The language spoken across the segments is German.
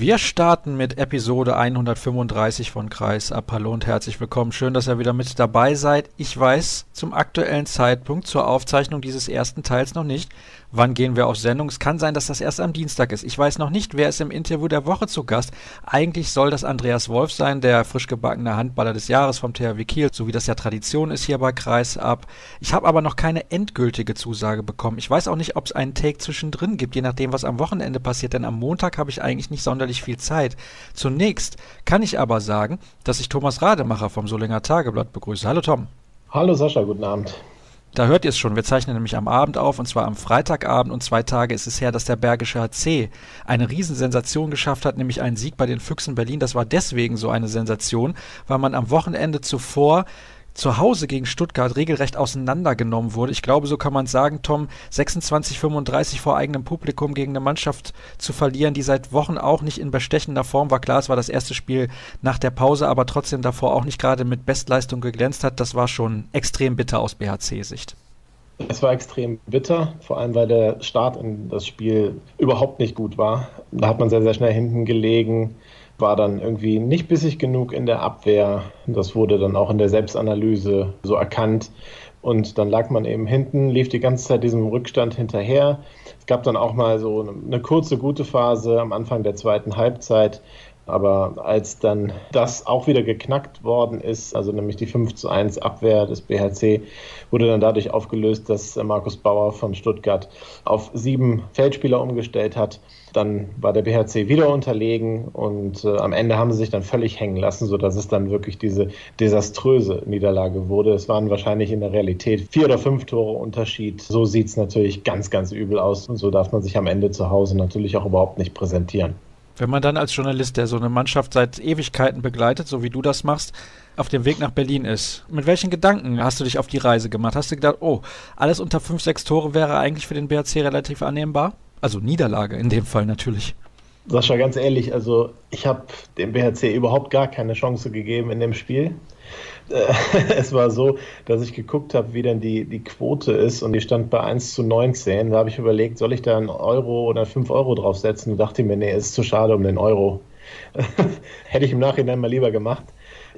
Wir starten mit Episode 135 von Kreis ab. Hallo und herzlich willkommen. Schön, dass ihr wieder mit dabei seid. Ich weiß zum aktuellen Zeitpunkt zur Aufzeichnung dieses ersten Teils noch nicht, wann gehen wir auf Sendung. Es kann sein, dass das erst am Dienstag ist. Ich weiß noch nicht, wer ist im Interview der Woche zu Gast. Eigentlich soll das Andreas Wolf sein, der frisch gebackene Handballer des Jahres vom THW Kiel, so wie das ja Tradition ist hier bei Kreis ab. Ich habe aber noch keine endgültige Zusage bekommen. Ich weiß auch nicht, ob es einen Take zwischendrin gibt, je nachdem, was am Wochenende passiert, denn am Montag habe ich eigentlich nicht sonderlich viel Zeit. Zunächst kann ich aber sagen, dass ich Thomas Rademacher vom Solinger Tageblatt begrüße. Hallo Tom. Hallo Sascha, guten Abend. Da hört ihr es schon, wir zeichnen nämlich am Abend auf, und zwar am Freitagabend und zwei Tage ist es her, dass der Bergische HC eine Riesensensation geschafft hat, nämlich einen Sieg bei den Füchsen Berlin. Das war deswegen so eine Sensation, weil man am Wochenende zuvor zu Hause gegen Stuttgart regelrecht auseinandergenommen wurde. Ich glaube, so kann man sagen, Tom, 26-35 vor eigenem Publikum gegen eine Mannschaft zu verlieren, die seit Wochen auch nicht in bestechender Form war. Klar, es war das erste Spiel nach der Pause, aber trotzdem davor auch nicht gerade mit Bestleistung geglänzt hat. Das war schon extrem bitter aus BHC-Sicht. Es war extrem bitter, vor allem weil der Start in das Spiel überhaupt nicht gut war. Da hat man sehr, sehr schnell hinten gelegen war dann irgendwie nicht bissig genug in der Abwehr. Das wurde dann auch in der Selbstanalyse so erkannt. Und dann lag man eben hinten, lief die ganze Zeit diesem Rückstand hinterher. Es gab dann auch mal so eine, kurze, gute Phase am Anfang der zweiten Halbzeit, aber als dann das auch wieder geknackt worden ist, also nämlich die 5 zu 1 Abwehr des BHC, wurde dann dadurch aufgelöst, dass Markus Bauer von Stuttgart auf sieben Feldspieler umgestellt hat. Dann war der BHC wieder unterlegen und äh, am Ende haben sie sich dann völlig hängen lassen, sodass es dann wirklich diese desaströse Niederlage wurde. Es waren wahrscheinlich in der Realität vier oder fünf Tore Unterschied. So sieht es natürlich ganz, ganz übel aus und so darf man sich am Ende zu Hause natürlich auch überhaupt nicht präsentieren. Wenn man dann als Journalist, der so eine Mannschaft seit Ewigkeiten begleitet, so wie du das machst, auf dem Weg nach Berlin ist, mit welchen Gedanken hast du dich auf die Reise gemacht? Hast du gedacht, oh, alles unter 5, 6 Tore wäre eigentlich für den BRC relativ annehmbar? Also Niederlage in dem Fall natürlich. Sascha, ganz ehrlich, also ich habe dem BHC überhaupt gar keine Chance gegeben in dem Spiel. Es war so, dass ich geguckt habe, wie denn die, die Quote ist und die stand bei 1 zu 19. Da habe ich überlegt, soll ich da einen Euro oder 5 Euro draufsetzen und dachte mir, nee, ist zu schade um den Euro. Hätte ich im Nachhinein mal lieber gemacht.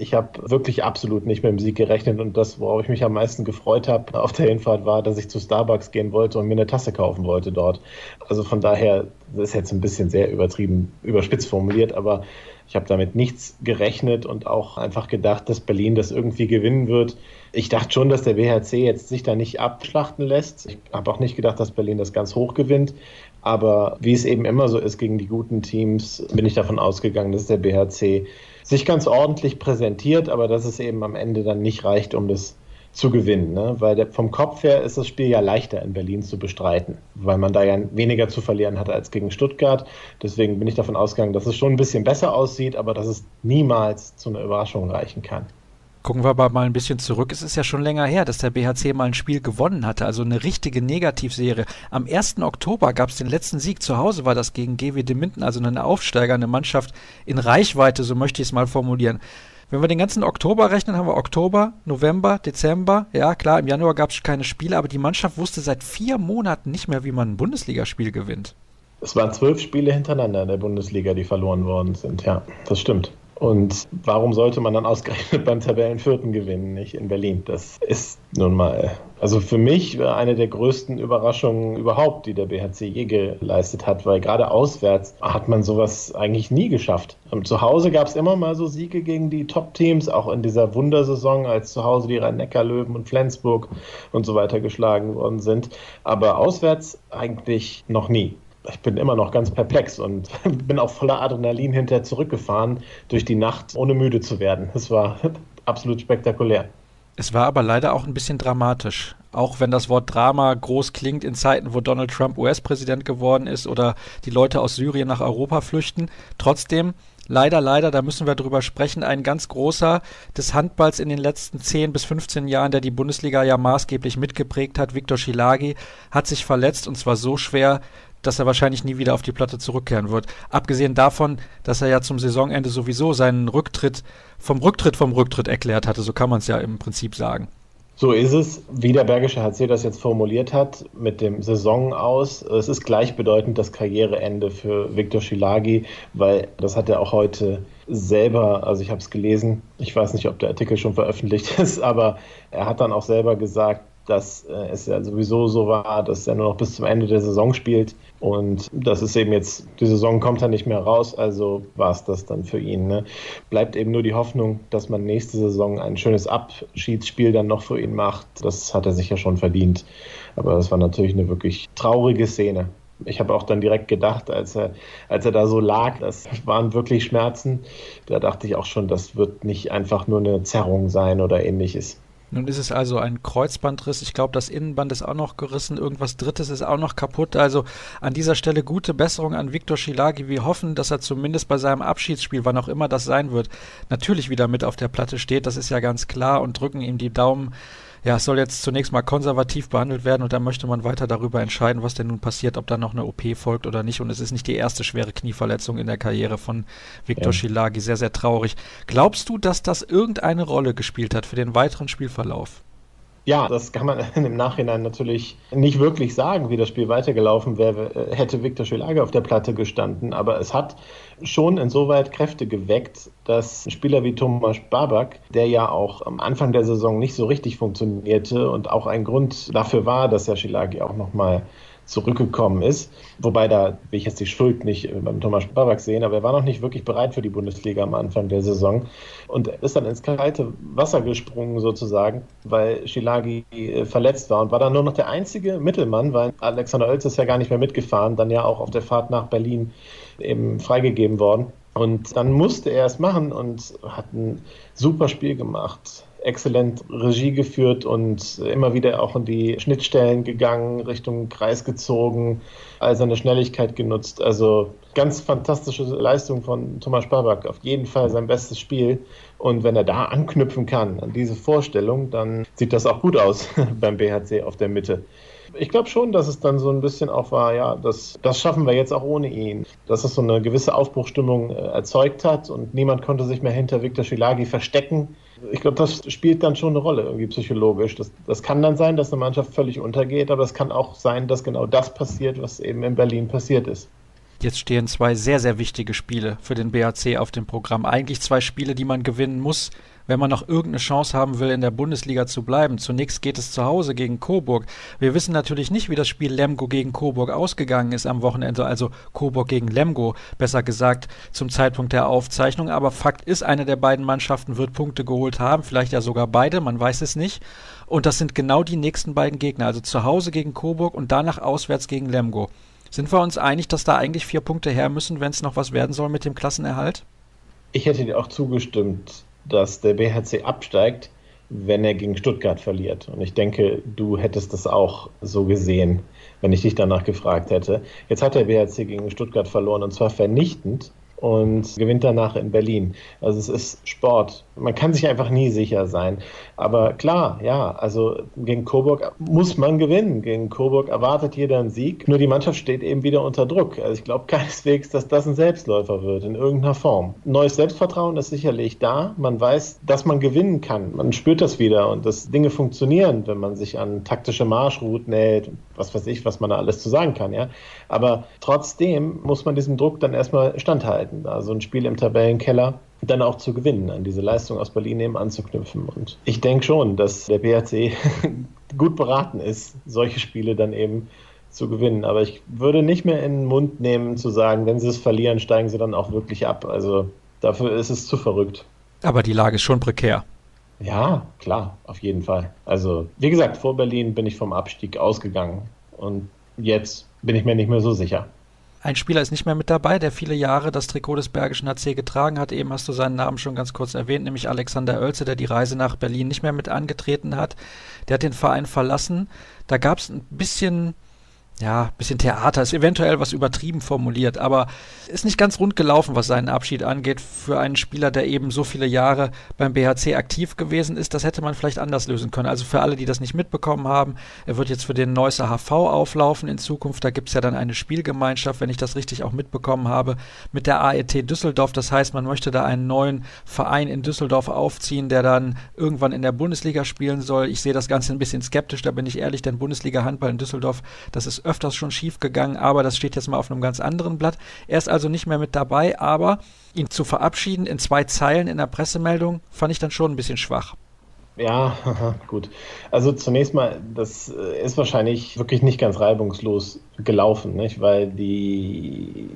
Ich habe wirklich absolut nicht mit dem Sieg gerechnet und das, worauf ich mich am meisten gefreut habe auf der Hinfahrt, war, dass ich zu Starbucks gehen wollte und mir eine Tasse kaufen wollte dort. Also von daher, das ist jetzt ein bisschen sehr übertrieben, überspitzt formuliert, aber ich habe damit nichts gerechnet und auch einfach gedacht, dass Berlin das irgendwie gewinnen wird. Ich dachte schon, dass der WHC jetzt sich da nicht abschlachten lässt. Ich habe auch nicht gedacht, dass Berlin das ganz hoch gewinnt. Aber wie es eben immer so ist gegen die guten Teams, bin ich davon ausgegangen, dass der BHC sich ganz ordentlich präsentiert, aber dass es eben am Ende dann nicht reicht, um das zu gewinnen. Ne? Weil der, vom Kopf her ist das Spiel ja leichter in Berlin zu bestreiten, weil man da ja weniger zu verlieren hatte als gegen Stuttgart. Deswegen bin ich davon ausgegangen, dass es schon ein bisschen besser aussieht, aber dass es niemals zu einer Überraschung reichen kann. Gucken wir aber mal ein bisschen zurück. Es ist ja schon länger her, dass der BHC mal ein Spiel gewonnen hatte, also eine richtige Negativserie. Am 1. Oktober gab es den letzten Sieg. Zu Hause war das gegen GWD Minden, also eine Aufsteiger, eine Mannschaft in Reichweite, so möchte ich es mal formulieren. Wenn wir den ganzen Oktober rechnen, haben wir Oktober, November, Dezember. Ja, klar, im Januar gab es keine Spiele, aber die Mannschaft wusste seit vier Monaten nicht mehr, wie man ein Bundesligaspiel gewinnt. Es waren zwölf Spiele hintereinander in der Bundesliga, die verloren worden sind. Ja, das stimmt. Und warum sollte man dann ausgerechnet beim Tabellenvierten gewinnen, nicht in Berlin? Das ist nun mal, also für mich eine der größten Überraschungen überhaupt, die der BHC je geleistet hat, weil gerade auswärts hat man sowas eigentlich nie geschafft. Zu Hause gab es immer mal so Siege gegen die Top-Teams, auch in dieser Wundersaison, als zu Hause die Rhein-Neckar-Löwen und Flensburg und so weiter geschlagen worden sind. Aber auswärts eigentlich noch nie ich bin immer noch ganz perplex und bin auch voller Adrenalin hinterher zurückgefahren durch die Nacht, ohne müde zu werden. Es war absolut spektakulär. Es war aber leider auch ein bisschen dramatisch. Auch wenn das Wort Drama groß klingt in Zeiten, wo Donald Trump US-Präsident geworden ist oder die Leute aus Syrien nach Europa flüchten. Trotzdem, leider, leider, da müssen wir drüber sprechen, ein ganz großer des Handballs in den letzten 10 bis 15 Jahren, der die Bundesliga ja maßgeblich mitgeprägt hat, Viktor Schilagi, hat sich verletzt und zwar so schwer, dass er wahrscheinlich nie wieder auf die Platte zurückkehren wird. Abgesehen davon, dass er ja zum Saisonende sowieso seinen Rücktritt vom Rücktritt vom Rücktritt erklärt hatte, so kann man es ja im Prinzip sagen. So ist es, wie der Bergische HC das jetzt formuliert hat, mit dem Saison aus. Es ist gleichbedeutend das Karriereende für Viktor Schilagi, weil das hat er auch heute selber, also ich habe es gelesen, ich weiß nicht, ob der Artikel schon veröffentlicht ist, aber er hat dann auch selber gesagt, dass äh, es ja sowieso so war, dass er nur noch bis zum Ende der Saison spielt. Und das ist eben jetzt, die Saison kommt dann nicht mehr raus, also war es das dann für ihn. Ne? Bleibt eben nur die Hoffnung, dass man nächste Saison ein schönes Abschiedsspiel dann noch für ihn macht. Das hat er sich ja schon verdient. Aber das war natürlich eine wirklich traurige Szene. Ich habe auch dann direkt gedacht, als er, als er da so lag, das waren wirklich Schmerzen. Da dachte ich auch schon, das wird nicht einfach nur eine Zerrung sein oder ähnliches. Nun ist es also ein Kreuzbandriss. Ich glaube, das Innenband ist auch noch gerissen. Irgendwas Drittes ist auch noch kaputt. Also an dieser Stelle gute Besserung an Viktor Schilagi. Wir hoffen, dass er zumindest bei seinem Abschiedsspiel, wann auch immer das sein wird, natürlich wieder mit auf der Platte steht. Das ist ja ganz klar und drücken ihm die Daumen ja, es soll jetzt zunächst mal konservativ behandelt werden und dann möchte man weiter darüber entscheiden, was denn nun passiert, ob da noch eine OP folgt oder nicht. Und es ist nicht die erste schwere Knieverletzung in der Karriere von Viktor ja. Schilagi. Sehr, sehr traurig. Glaubst du, dass das irgendeine Rolle gespielt hat für den weiteren Spielverlauf? Ja, das kann man im Nachhinein natürlich nicht wirklich sagen, wie das Spiel weitergelaufen wäre, hätte Viktor Schilage auf der Platte gestanden. Aber es hat schon insoweit Kräfte geweckt, dass Spieler wie Thomas Babak, der ja auch am Anfang der Saison nicht so richtig funktionierte und auch ein Grund dafür war, dass Herr Schilagi auch nochmal zurückgekommen ist. Wobei da will ich jetzt die Schuld nicht beim Thomas Babak sehen, aber er war noch nicht wirklich bereit für die Bundesliga am Anfang der Saison und ist dann ins kalte Wasser gesprungen sozusagen, weil Schilagi äh, verletzt war und war dann nur noch der einzige Mittelmann, weil Alexander Oelz ist ja gar nicht mehr mitgefahren, dann ja auch auf der Fahrt nach Berlin eben freigegeben worden. Und dann musste er es machen und hat ein super Spiel gemacht exzellent Regie geführt und immer wieder auch in die Schnittstellen gegangen, Richtung Kreis gezogen, all seine Schnelligkeit genutzt. Also ganz fantastische Leistung von Thomas Spabak. Auf jeden Fall sein bestes Spiel. Und wenn er da anknüpfen kann an diese Vorstellung, dann sieht das auch gut aus beim BHC auf der Mitte. Ich glaube schon, dass es dann so ein bisschen auch war, ja, das, das schaffen wir jetzt auch ohne ihn. Dass es so eine gewisse Aufbruchstimmung äh, erzeugt hat und niemand konnte sich mehr hinter Viktor Schilagi verstecken ich glaube, das spielt dann schon eine Rolle, irgendwie psychologisch. Das, das kann dann sein, dass eine Mannschaft völlig untergeht, aber es kann auch sein, dass genau das passiert, was eben in Berlin passiert ist. Jetzt stehen zwei sehr, sehr wichtige Spiele für den BAC auf dem Programm. Eigentlich zwei Spiele, die man gewinnen muss, wenn man noch irgendeine Chance haben will, in der Bundesliga zu bleiben. Zunächst geht es zu Hause gegen Coburg. Wir wissen natürlich nicht, wie das Spiel Lemgo gegen Coburg ausgegangen ist am Wochenende, also Coburg gegen Lemgo, besser gesagt, zum Zeitpunkt der Aufzeichnung. Aber Fakt ist, eine der beiden Mannschaften wird Punkte geholt haben, vielleicht ja sogar beide, man weiß es nicht. Und das sind genau die nächsten beiden Gegner, also zu Hause gegen Coburg und danach auswärts gegen Lemgo. Sind wir uns einig, dass da eigentlich vier Punkte her müssen, wenn es noch was werden soll mit dem Klassenerhalt? Ich hätte dir auch zugestimmt dass der BHC absteigt, wenn er gegen Stuttgart verliert. Und ich denke, du hättest das auch so gesehen, wenn ich dich danach gefragt hätte. Jetzt hat der BHC gegen Stuttgart verloren und zwar vernichtend und gewinnt danach in Berlin. Also es ist Sport. Man kann sich einfach nie sicher sein. Aber klar, ja, also gegen Coburg muss man gewinnen. Gegen Coburg erwartet jeder einen Sieg. Nur die Mannschaft steht eben wieder unter Druck. Also ich glaube keineswegs, dass das ein Selbstläufer wird in irgendeiner Form. Neues Selbstvertrauen ist sicherlich da. Man weiß, dass man gewinnen kann. Man spürt das wieder und dass Dinge funktionieren, wenn man sich an taktische Marschrouten hält. Was weiß ich, was man da alles zu sagen kann, ja. Aber trotzdem muss man diesem Druck dann erstmal standhalten halten, da so ein Spiel im Tabellenkeller dann auch zu gewinnen, an diese Leistung aus Berlin eben anzuknüpfen. Und ich denke schon, dass der BRC gut beraten ist, solche Spiele dann eben zu gewinnen. Aber ich würde nicht mehr in den Mund nehmen, zu sagen, wenn sie es verlieren, steigen sie dann auch wirklich ab. Also dafür ist es zu verrückt. Aber die Lage ist schon prekär. Ja, klar, auf jeden Fall. Also, wie gesagt, vor Berlin bin ich vom Abstieg ausgegangen. Und jetzt bin ich mir nicht mehr so sicher. Ein Spieler ist nicht mehr mit dabei, der viele Jahre das Trikot des Bergischen HC getragen hat. Eben hast du seinen Namen schon ganz kurz erwähnt, nämlich Alexander Oelze, der die Reise nach Berlin nicht mehr mit angetreten hat. Der hat den Verein verlassen. Da gab es ein bisschen ja, bisschen Theater, ist eventuell was übertrieben formuliert, aber ist nicht ganz rund gelaufen, was seinen Abschied angeht, für einen Spieler, der eben so viele Jahre beim BHC aktiv gewesen ist. Das hätte man vielleicht anders lösen können. Also für alle, die das nicht mitbekommen haben, er wird jetzt für den Neusser HV auflaufen in Zukunft. Da gibt es ja dann eine Spielgemeinschaft, wenn ich das richtig auch mitbekommen habe, mit der AET Düsseldorf. Das heißt, man möchte da einen neuen Verein in Düsseldorf aufziehen, der dann irgendwann in der Bundesliga spielen soll. Ich sehe das Ganze ein bisschen skeptisch, da bin ich ehrlich, denn Bundesliga Handball in Düsseldorf, das ist öfters schon schief gegangen, aber das steht jetzt mal auf einem ganz anderen Blatt. Er ist also nicht mehr mit dabei, aber ihn zu verabschieden in zwei Zeilen in der Pressemeldung fand ich dann schon ein bisschen schwach. Ja, gut. Also zunächst mal, das äh, ist wahrscheinlich wirklich nicht ganz reibungslos gelaufen, nicht? weil die,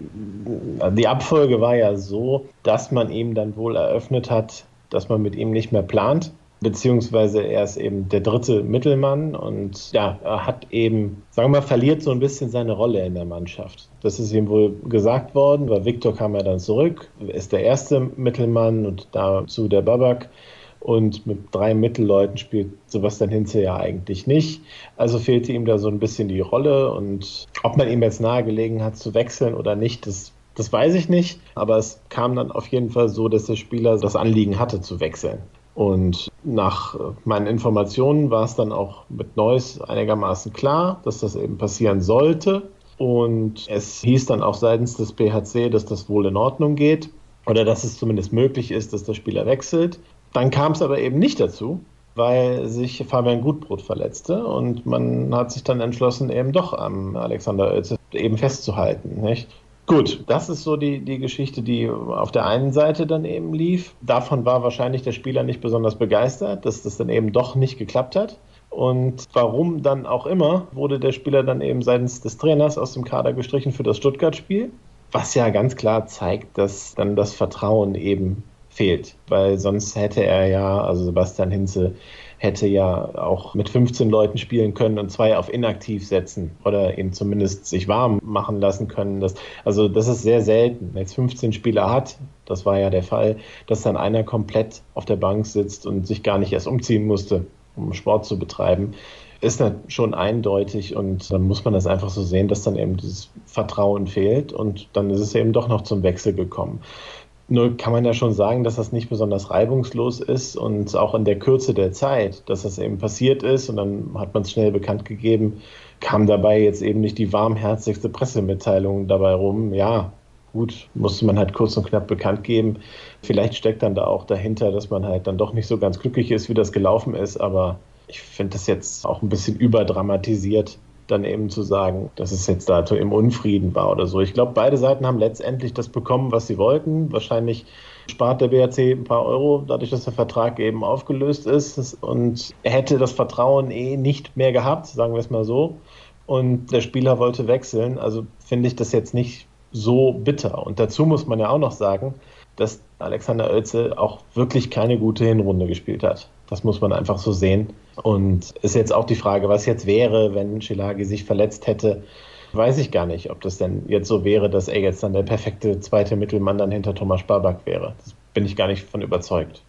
die Abfolge war ja so, dass man ihm dann wohl eröffnet hat, dass man mit ihm nicht mehr plant beziehungsweise er ist eben der dritte Mittelmann und ja, er hat eben, sagen wir mal, verliert so ein bisschen seine Rolle in der Mannschaft. Das ist ihm wohl gesagt worden, weil Viktor kam ja dann zurück, ist der erste Mittelmann und dazu der Babak. Und mit drei Mittelleuten spielt Sebastian Hinze ja eigentlich nicht. Also fehlte ihm da so ein bisschen die Rolle. Und ob man ihm jetzt nahegelegen hat zu wechseln oder nicht, das, das weiß ich nicht. Aber es kam dann auf jeden Fall so, dass der Spieler das Anliegen hatte zu wechseln. Und nach meinen Informationen war es dann auch mit Neuss einigermaßen klar, dass das eben passieren sollte. Und es hieß dann auch seitens des BHC, dass das wohl in Ordnung geht oder dass es zumindest möglich ist, dass der Spieler wechselt. Dann kam es aber eben nicht dazu, weil sich Fabian Gutbrot verletzte und man hat sich dann entschlossen, eben doch am Alexander Oelze eben festzuhalten. Nicht? Gut, das ist so die, die Geschichte, die auf der einen Seite dann eben lief. Davon war wahrscheinlich der Spieler nicht besonders begeistert, dass das dann eben doch nicht geklappt hat. Und warum dann auch immer, wurde der Spieler dann eben seitens des Trainers aus dem Kader gestrichen für das Stuttgart-Spiel. Was ja ganz klar zeigt, dass dann das Vertrauen eben fehlt. Weil sonst hätte er ja, also Sebastian Hinze, hätte ja auch mit 15 Leuten spielen können und zwei auf inaktiv setzen oder ihn zumindest sich warm machen lassen können. Das, also das ist sehr selten. Wenn jetzt 15 Spieler hat, das war ja der Fall, dass dann einer komplett auf der Bank sitzt und sich gar nicht erst umziehen musste, um Sport zu betreiben, ist dann schon eindeutig und dann muss man das einfach so sehen, dass dann eben dieses Vertrauen fehlt und dann ist es eben doch noch zum Wechsel gekommen. Nur kann man ja schon sagen, dass das nicht besonders reibungslos ist und auch in der Kürze der Zeit, dass das eben passiert ist und dann hat man es schnell bekannt gegeben, kam dabei jetzt eben nicht die warmherzigste Pressemitteilung dabei rum. Ja, gut, musste man halt kurz und knapp bekannt geben. Vielleicht steckt dann da auch dahinter, dass man halt dann doch nicht so ganz glücklich ist, wie das gelaufen ist, aber ich finde das jetzt auch ein bisschen überdramatisiert dann eben zu sagen, dass es jetzt dato im Unfrieden war oder so. Ich glaube, beide Seiten haben letztendlich das bekommen, was sie wollten. Wahrscheinlich spart der BRC ein paar Euro, dadurch, dass der Vertrag eben aufgelöst ist. Und hätte das Vertrauen eh nicht mehr gehabt, sagen wir es mal so. Und der Spieler wollte wechseln. Also finde ich das jetzt nicht so bitter. Und dazu muss man ja auch noch sagen, dass Alexander Oelze auch wirklich keine gute Hinrunde gespielt hat. Das muss man einfach so sehen. Und ist jetzt auch die Frage, was jetzt wäre, wenn Schilagi sich verletzt hätte. Weiß ich gar nicht, ob das denn jetzt so wäre, dass er jetzt dann der perfekte zweite Mittelmann dann hinter Thomas Sparbak wäre. Das bin ich gar nicht von überzeugt.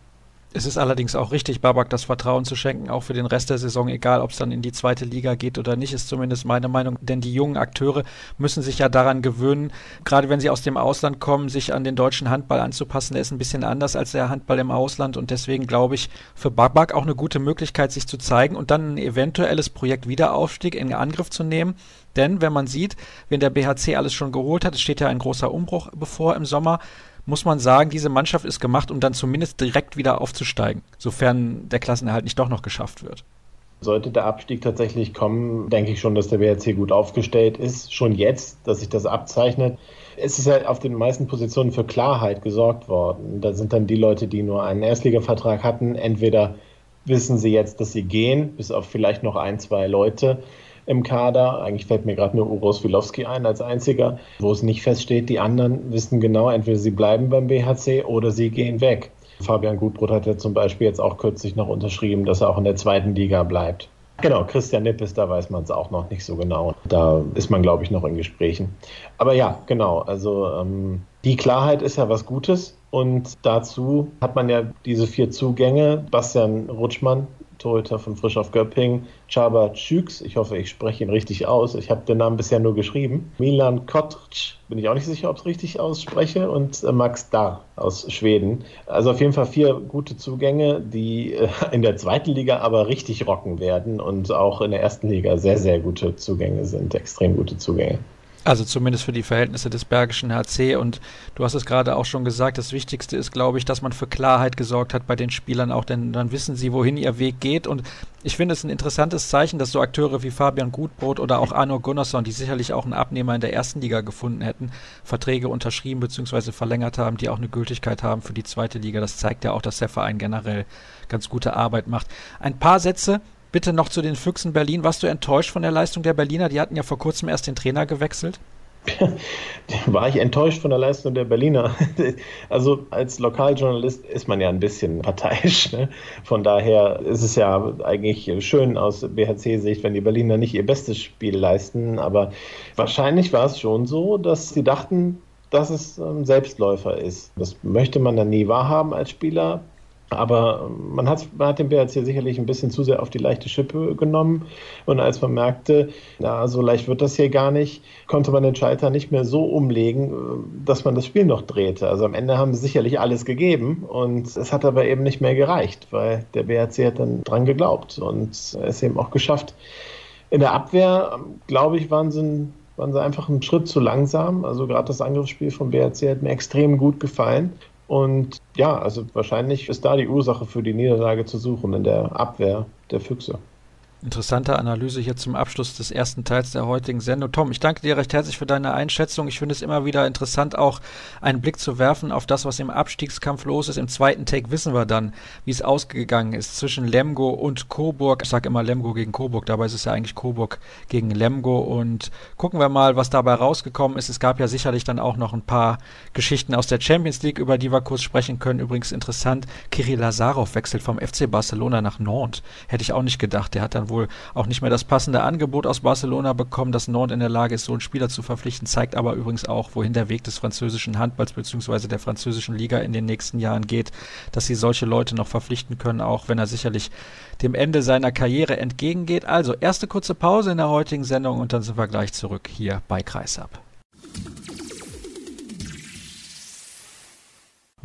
Es ist allerdings auch richtig, Babak das Vertrauen zu schenken, auch für den Rest der Saison, egal ob es dann in die zweite Liga geht oder nicht, ist zumindest meine Meinung. Denn die jungen Akteure müssen sich ja daran gewöhnen, gerade wenn sie aus dem Ausland kommen, sich an den deutschen Handball anzupassen. Der ist ein bisschen anders als der Handball im Ausland und deswegen glaube ich für Babak auch eine gute Möglichkeit, sich zu zeigen und dann ein eventuelles Projekt Wiederaufstieg in Angriff zu nehmen. Denn wenn man sieht, wenn der BHC alles schon geholt hat, es steht ja ein großer Umbruch bevor im Sommer, muss man sagen, diese Mannschaft ist gemacht, um dann zumindest direkt wieder aufzusteigen, sofern der Klassenerhalt nicht doch noch geschafft wird. Sollte der Abstieg tatsächlich kommen, denke ich schon, dass der WRC gut aufgestellt ist. Schon jetzt, dass sich das abzeichnet. Es ist ja auf den meisten Positionen für Klarheit gesorgt worden. Da sind dann die Leute, die nur einen Erstligavertrag hatten, entweder wissen sie jetzt, dass sie gehen, bis auf vielleicht noch ein, zwei Leute im Kader. Eigentlich fällt mir gerade nur Uros Wilowski ein als einziger, wo es nicht feststeht. Die anderen wissen genau, entweder sie bleiben beim BHC oder sie gehen weg. Fabian Gutbrot hat ja zum Beispiel jetzt auch kürzlich noch unterschrieben, dass er auch in der zweiten Liga bleibt. Genau, Christian Nippes, da weiß man es auch noch nicht so genau. Da ist man, glaube ich, noch in Gesprächen. Aber ja, genau, also ähm, die Klarheit ist ja was Gutes und dazu hat man ja diese vier Zugänge. Bastian Rutschmann Torhüter von Frisch auf Göpping, Csaba Czüks, ich hoffe, ich spreche ihn richtig aus, ich habe den Namen bisher nur geschrieben, Milan Kotrc, bin ich auch nicht sicher, ob ich es richtig ausspreche, und äh, Max Dar aus Schweden. Also auf jeden Fall vier gute Zugänge, die äh, in der zweiten Liga aber richtig rocken werden und auch in der ersten Liga sehr, sehr gute Zugänge sind, extrem gute Zugänge. Also zumindest für die Verhältnisse des Bergischen HC. Und du hast es gerade auch schon gesagt, das Wichtigste ist, glaube ich, dass man für Klarheit gesorgt hat bei den Spielern auch, denn dann wissen sie, wohin ihr Weg geht. Und ich finde es ein interessantes Zeichen, dass so Akteure wie Fabian Gutbrot oder auch Arno Gunnarsson, die sicherlich auch einen Abnehmer in der ersten Liga gefunden hätten, Verträge unterschrieben bzw. verlängert haben, die auch eine Gültigkeit haben für die zweite Liga. Das zeigt ja auch, dass der Verein generell ganz gute Arbeit macht. Ein paar Sätze Bitte noch zu den Füchsen Berlin. Warst du enttäuscht von der Leistung der Berliner? Die hatten ja vor kurzem erst den Trainer gewechselt. War ich enttäuscht von der Leistung der Berliner? Also als Lokaljournalist ist man ja ein bisschen parteiisch. Ne? Von daher ist es ja eigentlich schön aus BHC-Sicht, wenn die Berliner nicht ihr bestes Spiel leisten. Aber wahrscheinlich war es schon so, dass sie dachten, dass es ein Selbstläufer ist. Das möchte man dann nie wahrhaben als Spieler. Aber man hat, man hat den BRC sicherlich ein bisschen zu sehr auf die leichte Schippe genommen. Und als man merkte, na, so leicht wird das hier gar nicht, konnte man den Schalter nicht mehr so umlegen, dass man das Spiel noch drehte. Also am Ende haben sie sicherlich alles gegeben und es hat aber eben nicht mehr gereicht, weil der BRC hat dann dran geglaubt und es eben auch geschafft. In der Abwehr, glaube ich, waren sie, waren sie einfach einen Schritt zu langsam. Also gerade das Angriffsspiel vom BRC hat mir extrem gut gefallen. Und ja, also wahrscheinlich ist da die Ursache für die Niederlage zu suchen in der Abwehr der Füchse. Interessante Analyse hier zum Abschluss des ersten Teils der heutigen Sendung. Tom, ich danke dir recht herzlich für deine Einschätzung. Ich finde es immer wieder interessant, auch einen Blick zu werfen auf das, was im Abstiegskampf los ist. Im zweiten Take wissen wir dann, wie es ausgegangen ist zwischen Lemgo und Coburg. Ich sage immer Lemgo gegen Coburg, dabei ist es ja eigentlich Coburg gegen Lemgo. Und gucken wir mal, was dabei rausgekommen ist. Es gab ja sicherlich dann auch noch ein paar Geschichten aus der Champions League, über die wir kurz sprechen können. Übrigens interessant, Kirill Lazarov wechselt vom FC Barcelona nach Nantes. Hätte ich auch nicht gedacht. Der hat dann wohl wohl auch nicht mehr das passende Angebot aus Barcelona bekommen. Dass Nantes in der Lage ist, so einen Spieler zu verpflichten, zeigt aber übrigens auch, wohin der Weg des französischen Handballs bzw. der französischen Liga in den nächsten Jahren geht, dass sie solche Leute noch verpflichten können, auch wenn er sicherlich dem Ende seiner Karriere entgegengeht. Also erste kurze Pause in der heutigen Sendung und dann sind wir gleich zurück hier bei Kreisab.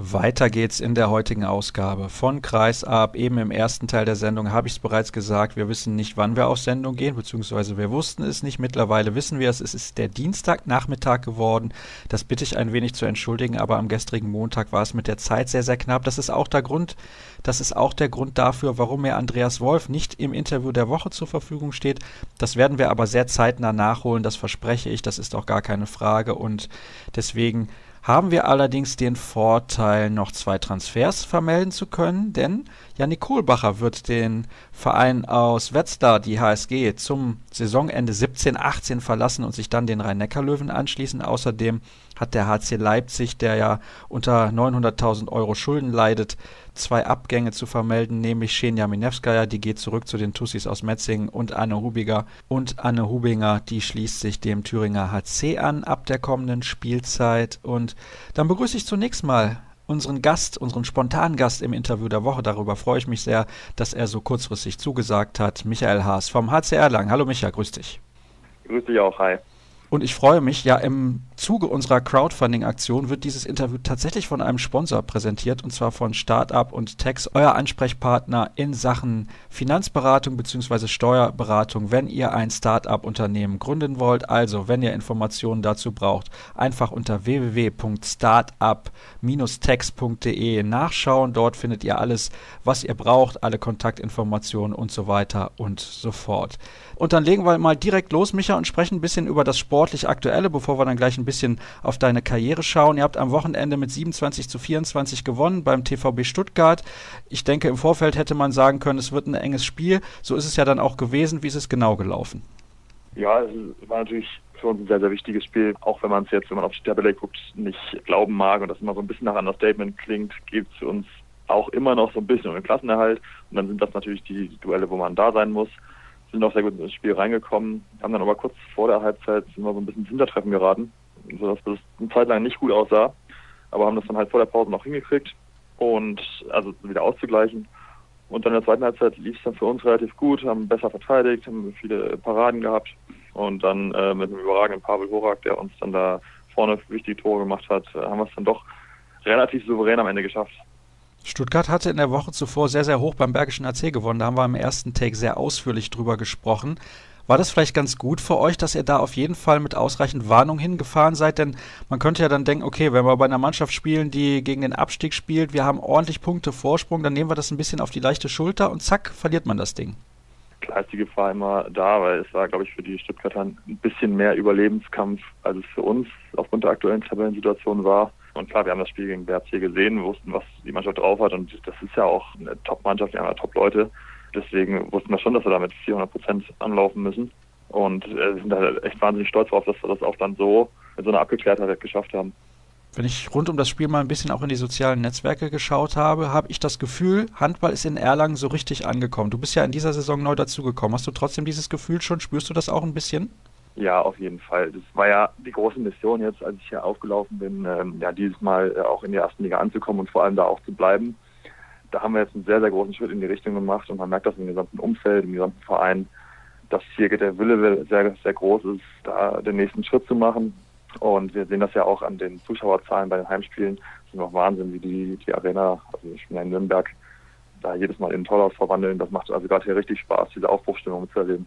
Weiter geht's in der heutigen Ausgabe von Kreisab. Eben im ersten Teil der Sendung habe ich es bereits gesagt, wir wissen nicht, wann wir auf Sendung gehen, beziehungsweise wir wussten es nicht. Mittlerweile wissen wir es. Es ist der Dienstagnachmittag geworden. Das bitte ich ein wenig zu entschuldigen, aber am gestrigen Montag war es mit der Zeit sehr, sehr knapp. Das ist auch der Grund, das ist auch der Grund dafür, warum mir Andreas Wolf nicht im Interview der Woche zur Verfügung steht. Das werden wir aber sehr zeitnah nachholen, das verspreche ich, das ist auch gar keine Frage und deswegen haben wir allerdings den Vorteil, noch zwei Transfers vermelden zu können, denn Janik Kohlbacher wird den Verein aus Wetzlar, die HSG, zum Saisonende 17-18 verlassen und sich dann den Rhein-Neckar-Löwen anschließen. Außerdem hat der HC Leipzig, der ja unter 900.000 Euro Schulden leidet, zwei Abgänge zu vermelden, nämlich Xenia Minewskaja, die geht zurück zu den Tussis aus Metzingen und Anne Hubiger. Und Anne Hubinger, die schließt sich dem Thüringer HC an ab der kommenden Spielzeit. Und dann begrüße ich zunächst mal unseren Gast, unseren spontanen Gast im Interview der Woche. Darüber freue ich mich sehr, dass er so kurzfristig zugesagt hat. Michael Haas vom HCR Lang. Hallo Micha, grüß dich. Grüß dich auch, hi. Und ich freue mich, ja, im Zuge unserer Crowdfunding-Aktion wird dieses Interview tatsächlich von einem Sponsor präsentiert, und zwar von Startup und Tex, euer Ansprechpartner in Sachen Finanzberatung bzw. Steuerberatung, wenn ihr ein Startup-Unternehmen gründen wollt. Also, wenn ihr Informationen dazu braucht, einfach unter www.startup-tex.de nachschauen. Dort findet ihr alles, was ihr braucht, alle Kontaktinformationen und so weiter und so fort. Und dann legen wir mal direkt los, Micha, und sprechen ein bisschen über das sportlich Aktuelle, bevor wir dann gleich ein bisschen auf deine Karriere schauen. Ihr habt am Wochenende mit 27 zu 24 gewonnen beim TVB Stuttgart. Ich denke, im Vorfeld hätte man sagen können, es wird ein enges Spiel. So ist es ja dann auch gewesen. Wie ist es genau gelaufen? Ja, es war natürlich für uns ein sehr, sehr wichtiges Spiel. Auch wenn man es jetzt, wenn man auf die Tabelle guckt, nicht glauben mag und das immer so ein bisschen nach Understatement klingt, geht es für uns auch immer noch so ein bisschen um den Klassenerhalt. Und dann sind das natürlich die Duelle, wo man da sein muss sind auch sehr gut ins Spiel reingekommen, haben dann aber kurz vor der Halbzeit immer so ein bisschen ins Hintertreffen geraten, sodass das eine Zeit lang nicht gut aussah, aber haben das dann halt vor der Pause noch hingekriegt und also wieder auszugleichen. Und dann in der zweiten Halbzeit lief es dann für uns relativ gut, haben besser verteidigt, haben viele Paraden gehabt. Und dann äh, mit einem überragenden Pavel Horak, der uns dann da vorne wichtige Tore gemacht hat, äh, haben wir es dann doch relativ souverän am Ende geschafft. Stuttgart hatte in der Woche zuvor sehr, sehr hoch beim Bergischen AC gewonnen. Da haben wir im ersten Take sehr ausführlich drüber gesprochen. War das vielleicht ganz gut für euch, dass ihr da auf jeden Fall mit ausreichend Warnung hingefahren seid? Denn man könnte ja dann denken, okay, wenn wir bei einer Mannschaft spielen, die gegen den Abstieg spielt, wir haben ordentlich Punkte Vorsprung, dann nehmen wir das ein bisschen auf die leichte Schulter und zack, verliert man das Ding. Klar ist die Gefahr immer da, weil es war, glaube ich, für die Stuttgarter ein bisschen mehr Überlebenskampf, als es für uns aufgrund der aktuellen Tabellensituation war. Und klar, wir haben das Spiel gegen BRC gesehen, wir wussten, was die Mannschaft drauf hat und das ist ja auch eine Top-Mannschaft, die haben ja Top-Leute. Deswegen wussten wir schon, dass wir damit 400 Prozent anlaufen müssen. Und äh, sind da echt wahnsinnig stolz darauf, dass wir das auch dann so mit so einer Abgeklärtheit geschafft haben. Wenn ich rund um das Spiel mal ein bisschen auch in die sozialen Netzwerke geschaut habe, habe ich das Gefühl, Handball ist in Erlangen so richtig angekommen. Du bist ja in dieser Saison neu dazugekommen. Hast du trotzdem dieses Gefühl schon? Spürst du das auch ein bisschen? Ja, auf jeden Fall. Das war ja die große Mission jetzt, als ich hier aufgelaufen bin, ähm, ja, dieses Mal äh, auch in die ersten Liga anzukommen und vor allem da auch zu bleiben da haben wir jetzt einen sehr, sehr großen Schritt in die Richtung gemacht und man merkt das im gesamten Umfeld, im gesamten Verein, dass hier der Wille sehr, sehr groß ist, da den nächsten Schritt zu machen. Und wir sehen das ja auch an den Zuschauerzahlen bei den Heimspielen. Das ist noch Wahnsinn, wie die, die Arena, also ich bin ja in Nürnberg, da jedes Mal in Tollhaus verwandeln. Das macht also gerade hier richtig Spaß, diese Aufbruchstimmung zu erleben.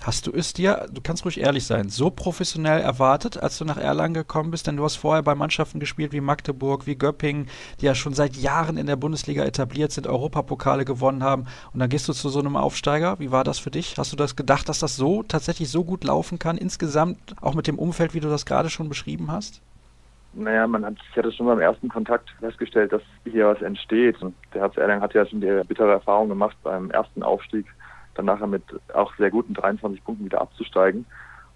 Hast du es dir, du kannst ruhig ehrlich sein, so professionell erwartet, als du nach Erlangen gekommen bist? Denn du hast vorher bei Mannschaften gespielt wie Magdeburg, wie Göppingen, die ja schon seit Jahren in der Bundesliga etabliert sind, Europapokale gewonnen haben. Und dann gehst du zu so einem Aufsteiger. Wie war das für dich? Hast du das gedacht, dass das so tatsächlich so gut laufen kann, insgesamt, auch mit dem Umfeld, wie du das gerade schon beschrieben hast? Naja, man hat, ich hatte schon beim ersten Kontakt festgestellt, dass hier was entsteht. Und der HC Erlangen hat ja schon die bittere Erfahrung gemacht beim ersten Aufstieg dann nachher mit auch sehr guten 23 Punkten wieder abzusteigen.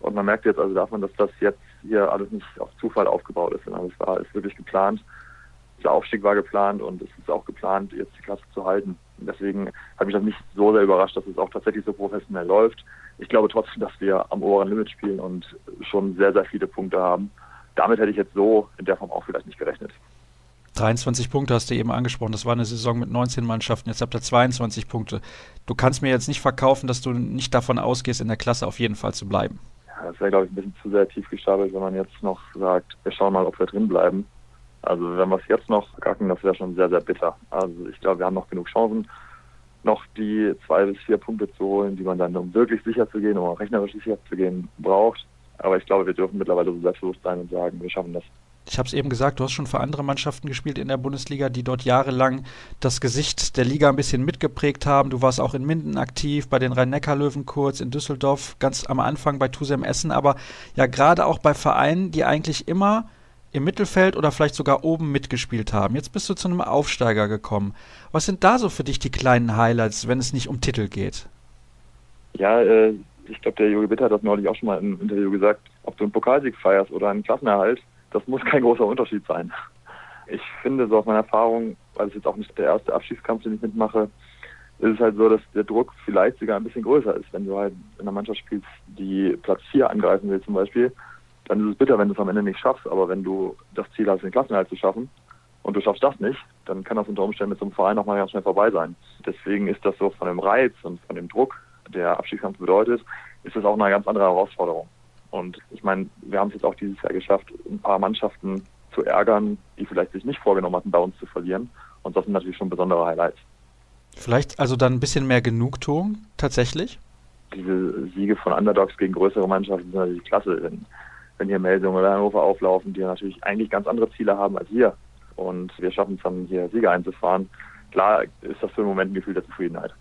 Und man merkt jetzt also davon, dass das jetzt hier alles nicht auf Zufall aufgebaut ist, sondern es war ist wirklich geplant. Der Aufstieg war geplant und es ist auch geplant, jetzt die Klasse zu halten. Und deswegen hat mich das nicht so sehr überrascht, dass es auch tatsächlich so professionell läuft. Ich glaube trotzdem, dass wir am oberen Limit spielen und schon sehr, sehr viele Punkte haben. Damit hätte ich jetzt so in der Form auch vielleicht nicht gerechnet. 23 Punkte hast du eben angesprochen. Das war eine Saison mit 19 Mannschaften. Jetzt habt ihr 22 Punkte. Du kannst mir jetzt nicht verkaufen, dass du nicht davon ausgehst, in der Klasse auf jeden Fall zu bleiben. Ja, das wäre, glaube ich, ein bisschen zu sehr tief gestapelt, wenn man jetzt noch sagt, wir schauen mal, ob wir drin bleiben. Also wenn wir es jetzt noch gacken, das wäre schon sehr, sehr bitter. Also ich glaube, wir haben noch genug Chancen, noch die zwei bis vier Punkte zu holen, die man dann, um wirklich sicher zu gehen, um auch rechnerisch sicher zu gehen, braucht. Aber ich glaube, wir dürfen mittlerweile so selbstbewusst sein und sagen, wir schaffen das ich habe es eben gesagt, du hast schon für andere Mannschaften gespielt in der Bundesliga, die dort jahrelang das Gesicht der Liga ein bisschen mitgeprägt haben. Du warst auch in Minden aktiv, bei den Rhein-Neckar-Löwen kurz, in Düsseldorf, ganz am Anfang bei Tusem Essen, aber ja gerade auch bei Vereinen, die eigentlich immer im Mittelfeld oder vielleicht sogar oben mitgespielt haben. Jetzt bist du zu einem Aufsteiger gekommen. Was sind da so für dich die kleinen Highlights, wenn es nicht um Titel geht? Ja, äh, ich glaube, der Jogi Bitter hat das neulich auch schon mal im Interview gesagt, ob du einen Pokalsieg feierst oder einen Klassenerhalt, das muss kein großer Unterschied sein. Ich finde, so aus meiner Erfahrung, weil es jetzt auch nicht der erste Abschiedskampf, den ich mitmache, ist es halt so, dass der Druck vielleicht sogar ein bisschen größer ist. Wenn du halt in einer Mannschaft spielst, die Platz 4 angreifen will zum Beispiel, dann ist es bitter, wenn du es am Ende nicht schaffst. Aber wenn du das Ziel hast, den Klassenerhalt zu schaffen und du schaffst das nicht, dann kann das unter Umständen mit so einem Verein auch mal ganz schnell vorbei sein. Deswegen ist das so von dem Reiz und von dem Druck, der Abschiedskampf bedeutet, ist das auch eine ganz andere Herausforderung. Und ich meine, wir haben es jetzt auch dieses Jahr geschafft, ein paar Mannschaften zu ärgern, die vielleicht sich nicht vorgenommen hatten, bei uns zu verlieren. Und das sind natürlich schon besondere Highlights. Vielleicht also dann ein bisschen mehr Genugtuung tatsächlich? Diese Siege von Underdogs gegen größere Mannschaften sind natürlich klasse. Wenn, wenn hier Meldungen oder Hannover auflaufen, die natürlich eigentlich ganz andere Ziele haben als wir. Und wir schaffen es dann, hier Sieger einzufahren. Klar ist das für einen Moment ein Gefühl der Zufriedenheit.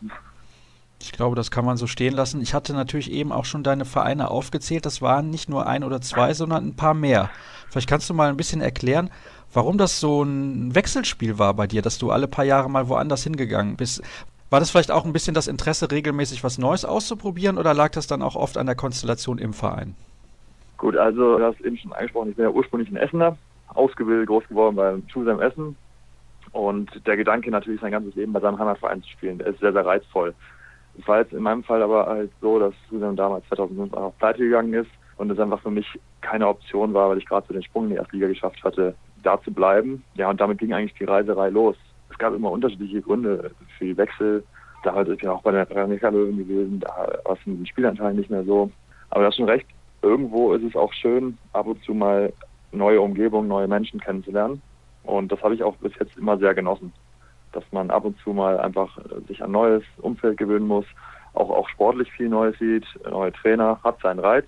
Ich glaube, das kann man so stehen lassen. Ich hatte natürlich eben auch schon deine Vereine aufgezählt. Das waren nicht nur ein oder zwei, sondern ein paar mehr. Vielleicht kannst du mal ein bisschen erklären, warum das so ein Wechselspiel war bei dir, dass du alle paar Jahre mal woanders hingegangen bist. War das vielleicht auch ein bisschen das Interesse, regelmäßig was Neues auszuprobieren oder lag das dann auch oft an der Konstellation im Verein? Gut, also du hast eben schon angesprochen, ich bin ja ursprünglich ein Essener, ausgebildet, groß geworden beim Schulsheim Essen. Und der Gedanke natürlich sein ganzes Leben bei seinem Heimatverein zu spielen, der ist sehr, sehr reizvoll. Es war jetzt in meinem Fall aber halt so, dass Susan damals 2005 einfach pleite gegangen ist und es einfach für mich keine Option war, weil ich gerade so den Sprung in die Erstliga geschafft hatte, da zu bleiben. Ja, und damit ging eigentlich die Reiserei los. Es gab immer unterschiedliche Gründe für die Wechsel. Damals ist ja auch bei der Ranika Löwen gewesen, da war es mit den Spielanteilen nicht mehr so. Aber du hast schon recht, irgendwo ist es auch schön, ab und zu mal neue Umgebungen, neue Menschen kennenzulernen. Und das habe ich auch bis jetzt immer sehr genossen, dass man ab und zu mal einfach äh, sich an neues Umfeld gewöhnen muss, auch, auch sportlich viel Neues sieht, neue Trainer, hat seinen Reiz.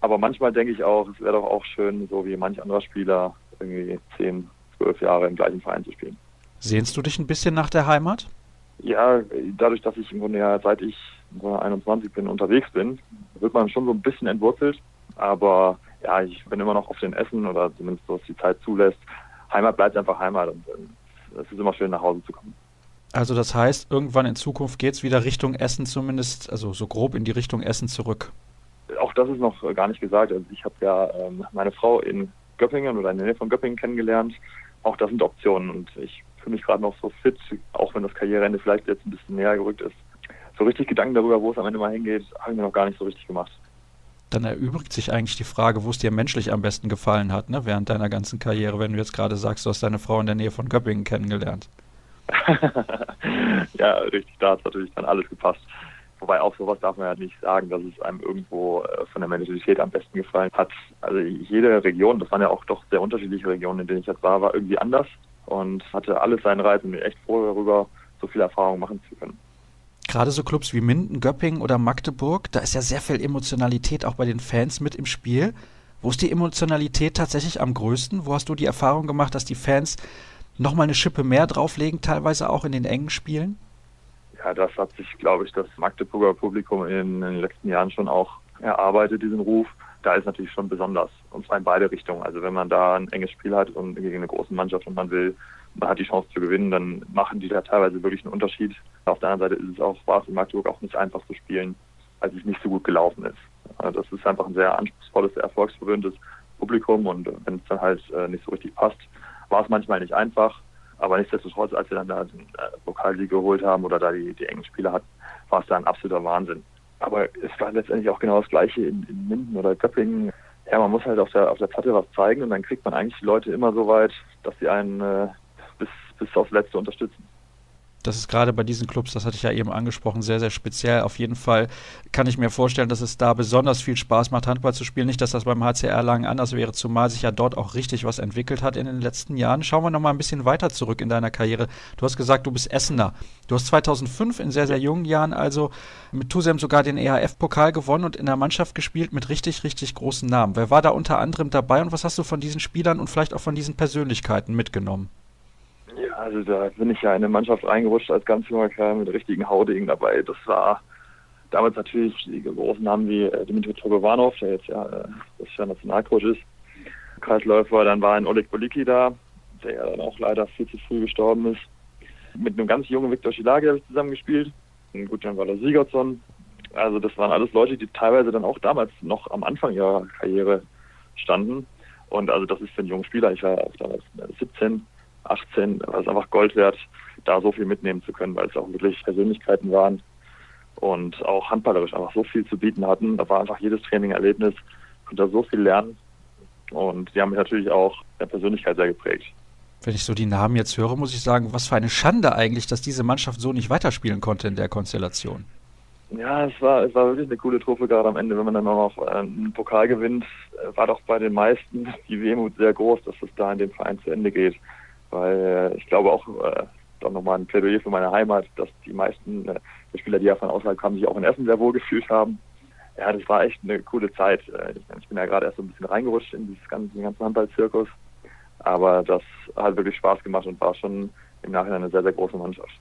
Aber manchmal denke ich auch, es wäre doch auch schön, so wie manch anderer Spieler, irgendwie zehn, zwölf Jahre im gleichen Verein zu spielen. Sehnst du dich ein bisschen nach der Heimat? Ja, dadurch, dass ich im Grunde ja seit ich 21 bin unterwegs bin, wird man schon so ein bisschen entwurzelt. Aber ja, ich bin immer noch auf den Essen oder zumindest was die Zeit zulässt. Heimat bleibt einfach Heimat und es ist immer schön, nach Hause zu kommen. Also das heißt, irgendwann in Zukunft geht es wieder Richtung Essen zumindest, also so grob in die Richtung Essen zurück. Auch das ist noch gar nicht gesagt. Also ich habe ja ähm, meine Frau in Göppingen oder in der Nähe von Göppingen kennengelernt. Auch das sind Optionen und ich fühle mich gerade noch so fit, auch wenn das Karriereende vielleicht jetzt ein bisschen näher gerückt ist. So richtig Gedanken darüber, wo es am Ende mal hingeht, habe ich mir noch gar nicht so richtig gemacht. Dann erübrigt sich eigentlich die Frage, wo es dir menschlich am besten gefallen hat, ne, während deiner ganzen Karriere, wenn du jetzt gerade sagst, du hast deine Frau in der Nähe von Göppingen kennengelernt. ja, richtig, da hat natürlich dann alles gepasst. Wobei auch sowas darf man ja nicht sagen, dass es einem irgendwo äh, von der Mentalität am besten gefallen hat. Also jede Region, das waren ja auch doch sehr unterschiedliche Regionen, in denen ich jetzt war, war irgendwie anders und hatte alles seinen Reiz und mir echt froh darüber, so viel Erfahrung machen zu können. Gerade so Clubs wie Minden, Göppingen oder Magdeburg, da ist ja sehr viel Emotionalität auch bei den Fans mit im Spiel. Wo ist die Emotionalität tatsächlich am größten? Wo hast du die Erfahrung gemacht, dass die Fans nochmal eine Schippe mehr drauflegen, teilweise auch in den engen Spielen? Ja, das hat sich, glaube ich, das Magdeburger Publikum in, den letzten Jahren schon auch erarbeitet, diesen Ruf. Da ist natürlich schon besonders, und zwar in beide Richtungen. Also wenn man da ein enges Spiel hat und gegen eine große Mannschaft und man will, man hat die Chance zu gewinnen, dann machen die da teilweise wirklich einen Unterschied. Auf der anderen Seite ist es auch, war es in Magdeburg auch nicht einfach zu spielen, als es nicht so gut gelaufen ist. Also das ist einfach ein sehr anspruchsvolles, erfolgsverwöhntes Publikum und wenn es dann halt äh, nicht so richtig passt, war es manchmal nicht einfach. Aber nichtsdestotrotz, als wir dann da den äh, Pokalsieg geholt haben oder da die, die engen Spiele hatten, war es da ein absoluter Wahnsinn. Aber es war letztendlich auch genau das Gleiche in, in Minden oder Göppingen. Ja, man muss halt auf der, auf der Platte was zeigen und dann kriegt man eigentlich die Leute immer so weit, dass sie einen äh, bis, bis aufs Letzte unterstützen das ist gerade bei diesen Clubs, das hatte ich ja eben angesprochen, sehr, sehr speziell. Auf jeden Fall kann ich mir vorstellen, dass es da besonders viel Spaß macht, Handball zu spielen. Nicht, dass das beim HCR lang anders wäre, zumal sich ja dort auch richtig was entwickelt hat in den letzten Jahren. Schauen wir nochmal ein bisschen weiter zurück in deiner Karriere. Du hast gesagt, du bist Essener. Du hast 2005 in sehr, sehr jungen Jahren also mit Tusem sogar den EHF-Pokal gewonnen und in der Mannschaft gespielt mit richtig, richtig großen Namen. Wer war da unter anderem dabei und was hast du von diesen Spielern und vielleicht auch von diesen Persönlichkeiten mitgenommen? Ja, also da bin ich ja in eine Mannschaft reingerutscht als ganz junger Kerl mit richtigen Haudegen dabei. Das war damals natürlich die großen Namen wie äh, Dimitri Trogovanov, der jetzt ja, äh, das ja Nationalcoach ist, Kreisläufer. Dann war ein Oleg Boliki da, der ja dann auch leider viel zu früh gestorben ist. Mit einem ganz jungen Viktor Schilagi habe ich zusammengespielt. Ein Gutjan Waller Sigurdsson. Also das waren alles Leute, die teilweise dann auch damals noch am Anfang ihrer Karriere standen. Und also das ist für einen jungen Spieler, ich war auch damals 17, 18 war es einfach Gold wert, da so viel mitnehmen zu können, weil es auch wirklich Persönlichkeiten waren und auch handballerisch einfach so viel zu bieten hatten. Da war einfach jedes Training Erlebnis, konnte da so viel lernen und die haben mich natürlich auch der Persönlichkeit sehr geprägt. Wenn ich so die Namen jetzt höre, muss ich sagen, was für eine Schande eigentlich, dass diese Mannschaft so nicht weiterspielen konnte in der Konstellation. Ja, es war, es war wirklich eine coole Truppe gerade am Ende, wenn man dann auch noch äh, einen Pokal gewinnt, äh, war doch bei den meisten die Wehmut sehr groß, dass es da in dem Verein zu Ende geht weil äh, ich glaube auch äh, doch nochmal ein Plädoyer für meine Heimat, dass die meisten äh, der Spieler, die ja von außerhalb kamen, sich auch in Essen sehr wohl gefühlt haben. Ja, das war echt eine coole Zeit. Äh, ich, ich bin ja gerade erst so ein bisschen reingerutscht in dieses ganze, den ganzen Handballzirkus, aber das hat wirklich Spaß gemacht und war schon im Nachhinein eine sehr, sehr große Mannschaft.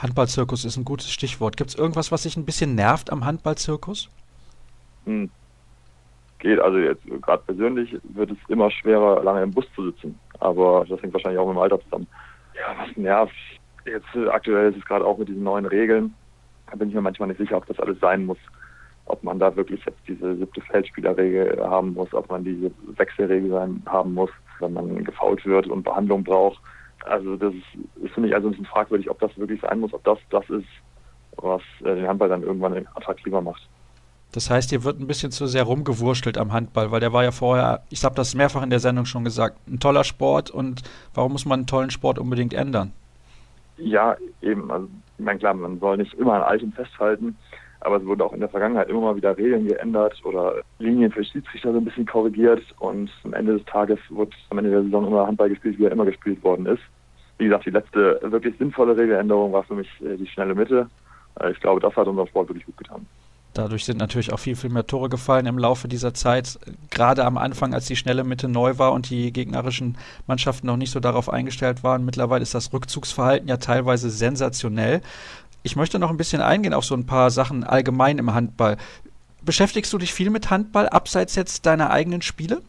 Handballzirkus ist ein gutes Stichwort. Gibt es irgendwas, was sich ein bisschen nervt am Handballzirkus? Hm. Geht, also jetzt gerade persönlich wird es immer schwerer, lange im Bus zu sitzen aber das hängt wahrscheinlich auch mit dem Alter zusammen. Ja, was nervt. Jetzt äh, aktuell ist es gerade auch mit diesen neuen Regeln. Da bin ich mir manchmal nicht sicher, ob das alles sein muss. Ob man da wirklich jetzt diese siebte Feldspielerregel haben muss, ob man diese Wechselregel haben muss, wenn man gefault wird und Behandlung braucht. Also das ist, ist finde ich also ein bisschen fragwürdig, ob das wirklich sein muss, ob das das ist, was äh, den Handball dann irgendwann attraktiver macht. Das heißt, hier wird ein bisschen zu sehr rumgewurschtelt am Handball, weil der war ja vorher, ich habe das mehrfach in der Sendung schon gesagt, ein toller Sport und warum muss man einen tollen Sport unbedingt ändern? Ja, eben. Also, ich meine, klar, man soll nicht immer an Altem festhalten, aber es wurden auch in der Vergangenheit immer mal wieder Regeln geändert oder Linien für Schiedsrichter so ein bisschen korrigiert und am Ende des Tages wird am Ende der Saison immer Handball gespielt, wie er immer gespielt worden ist. Wie gesagt, die letzte wirklich sinnvolle Regeländerung war für mich äh, die schnelle Mitte. Äh, ich glaube, das hat unserem Sport wirklich gut getan. Dadurch sind natürlich auch viel, viel mehr Tore gefallen im Laufe dieser Zeit. Gerade am Anfang, als die schnelle Mitte neu war und die gegnerischen Mannschaften noch nicht so darauf eingestellt waren. Mittlerweile ist das Rückzugsverhalten ja teilweise sensationell. Ich möchte noch ein bisschen eingehen auf so ein paar Sachen allgemein im Handball. Beschäftigst du dich viel mit Handball, abseits jetzt deiner eigenen Spiele?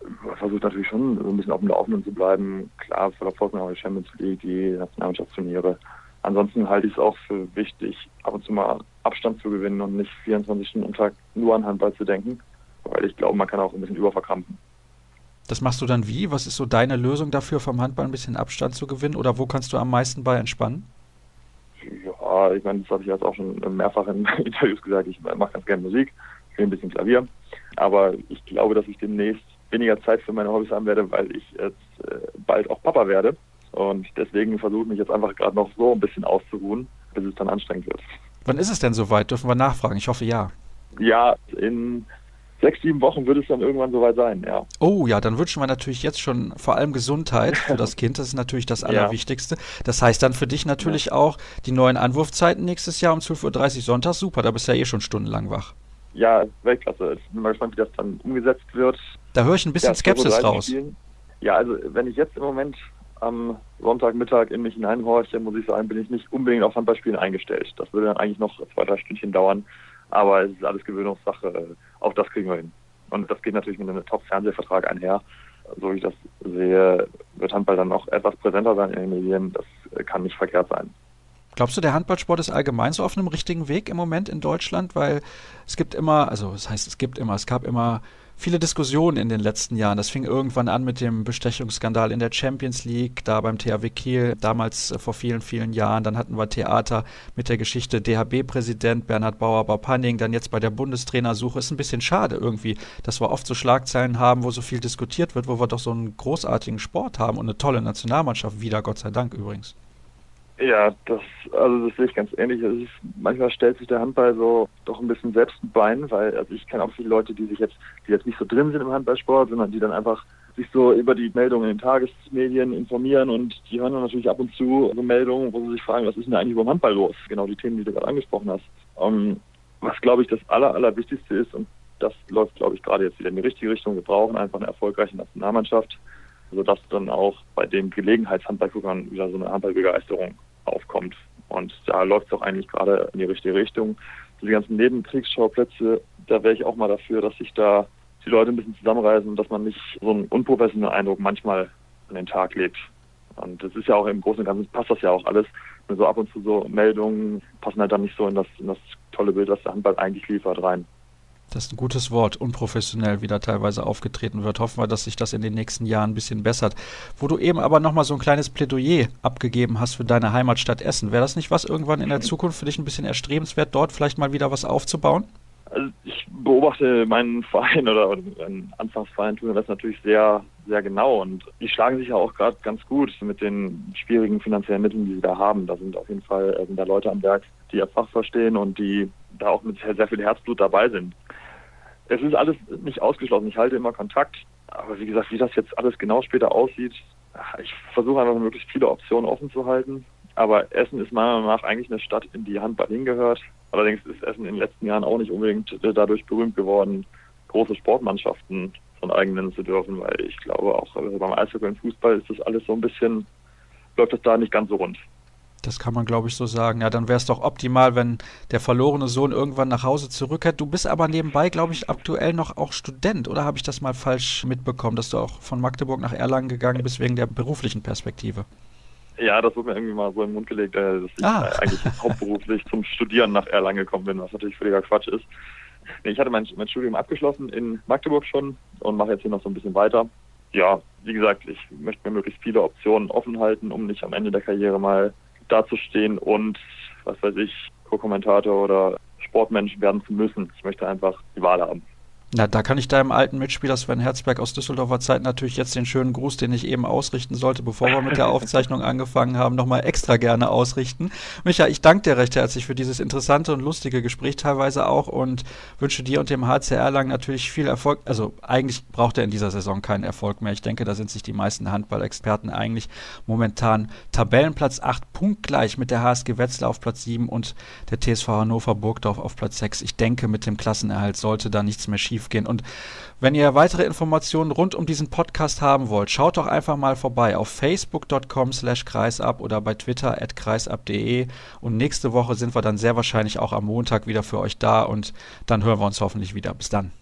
Ich versuche natürlich schon so ein bisschen auf dem Laufenden zu bleiben. Klar, verfolgt man auch die Champions League, die Nationalmannschaftsturniere. Ansonsten halte ich es auch für wichtig, ab und zu mal Abstand zu gewinnen und nicht 24 Stunden am Tag nur an Handball zu denken, weil ich glaube, man kann auch ein bisschen überverkrampfen. Das machst du dann wie? Was ist so deine Lösung dafür, vom Handball ein bisschen Abstand zu gewinnen? Oder wo kannst du am meisten bei entspannen? Ja, ich meine, das habe ich jetzt auch schon mehrfach in Interviews gesagt. Ich mache ganz gerne Musik, spiele ein bisschen Klavier. Aber ich glaube, dass ich demnächst weniger Zeit für meine Hobbys haben werde, weil ich jetzt äh, bald auch Papa werde. Und deswegen versuche ich mich jetzt einfach gerade noch so ein bisschen auszuruhen, bis es dann anstrengend wird. Wann ist es denn soweit? Dürfen wir nachfragen? Ich hoffe ja. Ja, in sechs, sieben Wochen wird es dann irgendwann soweit sein, ja. Oh ja, dann wünschen wir natürlich jetzt schon vor allem Gesundheit für das Kind. Das ist natürlich das Allerwichtigste. Das heißt dann für dich natürlich ja. auch die neuen Anwurfzeiten nächstes Jahr um 12.30 Uhr Sonntag. Super, da bist du ja eh schon stundenlang wach. Ja, Weltklasse. Ich bin mal gespannt, wie das dann umgesetzt wird. Da höre ich ein bisschen ja, Skepsis raus. Spielen. Ja, also wenn ich jetzt im Moment am Sonntagmittag in mich hineinhorche, muss ich sagen, bin ich nicht unbedingt auf Handballspielen eingestellt. Das würde dann eigentlich noch zwei, drei Stündchen dauern. Aber es ist alles Gewöhnungssache. Auch das kriegen wir hin. Und das geht natürlich mit einem Top-Fernsehvertrag einher. So wie ich das sehe, wird Handball dann noch etwas präsenter sein in den Medien. Das kann nicht verkehrt sein. Glaubst du, der Handballsport ist allgemein so auf einem richtigen Weg im Moment in Deutschland? Weil es gibt immer, also das heißt, es gibt immer, es gab immer viele Diskussionen in den letzten Jahren. Das fing irgendwann an mit dem Bestechungsskandal in der Champions League, da beim THW Kiel, damals äh, vor vielen, vielen Jahren. Dann hatten wir Theater mit der Geschichte DHB-Präsident Bernhard Bauer-Baupanning, dann jetzt bei der Bundestrainersuche. Ist ein bisschen schade irgendwie, dass wir oft so Schlagzeilen haben, wo so viel diskutiert wird, wo wir doch so einen großartigen Sport haben und eine tolle Nationalmannschaft wieder, Gott sei Dank übrigens. Ja, das, also das sehe ich ganz ähnlich. Ist, manchmal stellt sich der Handball so doch ein bisschen selbst ein Bein, weil also ich kenne auch viele Leute, die sich jetzt, die jetzt nicht so drin sind im Handballsport, sondern die dann einfach sich so über die Meldungen in den Tagesmedien informieren und die hören dann natürlich ab und zu so Meldungen, wo sie sich fragen, was ist denn eigentlich beim Handball los? Genau die Themen, die du gerade angesprochen hast. Um, ähm, was glaube ich das aller, allerwichtigste ist und das läuft, glaube ich, gerade jetzt wieder in die richtige Richtung. Wir brauchen einfach eine erfolgreiche Nationalmannschaft, sodass dann auch bei den Gelegenheitshandballguckern wieder so eine Handballbegeisterung aufkommt. Und da läuft es auch eigentlich gerade in die richtige Richtung. Die ganzen Nebenkriegsschauplätze, da wäre ich auch mal dafür, dass sich da die Leute ein bisschen zusammenreißen und dass man nicht so einen unprofessionellen Eindruck manchmal an den Tag legt. Und das ist ja auch im Großen und Ganzen passt das ja auch alles. Nur so ab und zu so Meldungen passen halt dann nicht so in das, in das tolle Bild, was der Handball eigentlich liefert, rein. Das ist ein gutes Wort, unprofessionell, wie da teilweise aufgetreten wird. Hoffen wir, dass sich das in den nächsten Jahren ein bisschen bessert. Wo du eben aber nochmal so ein kleines Plädoyer abgegeben hast für deine Heimatstadt Essen. Wäre das nicht was irgendwann in der Zukunft für dich ein bisschen erstrebenswert, dort vielleicht mal wieder was aufzubauen? Also ich beobachte meinen Verein oder meinen Anfangsverein tun das natürlich sehr, sehr genau und die schlagen sich ja auch gerade ganz gut mit den schwierigen finanziellen Mitteln, die sie da haben. Da sind auf jeden Fall äh, da Leute am Werk, die ihr Fach verstehen und die da auch mit sehr, sehr viel Herzblut dabei sind es ist alles nicht ausgeschlossen. Ich halte immer Kontakt. Aber wie gesagt, wie das jetzt alles genau später aussieht, ich versuche einfach möglichst viele Optionen offen zu halten. Aber Essen ist meiner Meinung nach eigentlich eine Stadt, in die Handball hingehört. Allerdings ist Essen in den letzten Jahren auch nicht unbedingt dadurch berühmt geworden, große Sportmannschaften von eigen nennen zu dürfen, weil ich glaube auch beim Eishockey und Fußball ist das alles so ein bisschen, läuft das da nicht ganz so rund. Das kann man, glaube ich, so sagen. Ja, dann wäre es doch optimal, wenn der verlorene Sohn irgendwann nach Hause zurückkehrt. Du bist aber nebenbei, glaube ich, aktuell noch auch Student, oder habe ich das mal falsch mitbekommen, dass du auch von Magdeburg nach Erlangen gegangen bist wegen der beruflichen Perspektive? Ja, das wurde mir irgendwie mal so im Mund gelegt, äh, dass ich ah. eigentlich hauptberuflich zum Studieren nach Erlangen gekommen bin, was natürlich völliger Quatsch ist. Ich hatte mein, mein Studium abgeschlossen in Magdeburg schon und mache jetzt hier noch so ein bisschen weiter. Ja, wie gesagt, ich möchte mir möglichst viele Optionen offen halten, um nicht am Ende der Karriere mal dazustehen und, was weiß ich, Co-Kommentator oder Sportmensch werden zu müssen. Ich möchte einfach die Wahl haben. Na, da kann ich deinem alten Mitspieler Sven Herzberg aus Düsseldorfer Zeit natürlich jetzt den schönen Gruß, den ich eben ausrichten sollte, bevor wir mit der Aufzeichnung angefangen haben, nochmal extra gerne ausrichten. Micha, ich danke dir recht herzlich für dieses interessante und lustige Gespräch teilweise auch und wünsche dir und dem HCR lang natürlich viel Erfolg. Also eigentlich braucht er in dieser Saison keinen Erfolg mehr. Ich denke, da sind sich die meisten Handballexperten eigentlich momentan Tabellenplatz 8 punktgleich mit der HSG Wetzlar auf Platz 7 und der TSV Hannover Burgdorf auf Platz 6. Ich denke, mit dem Klassenerhalt sollte da nichts mehr schief gehen. Und wenn ihr weitere Informationen rund um diesen Podcast haben wollt, schaut doch einfach mal vorbei auf facebook.com slash kreisab oder bei twitter at kreisab.de und nächste Woche sind wir dann sehr wahrscheinlich auch am Montag wieder für euch da und dann hören wir uns hoffentlich wieder. Bis dann.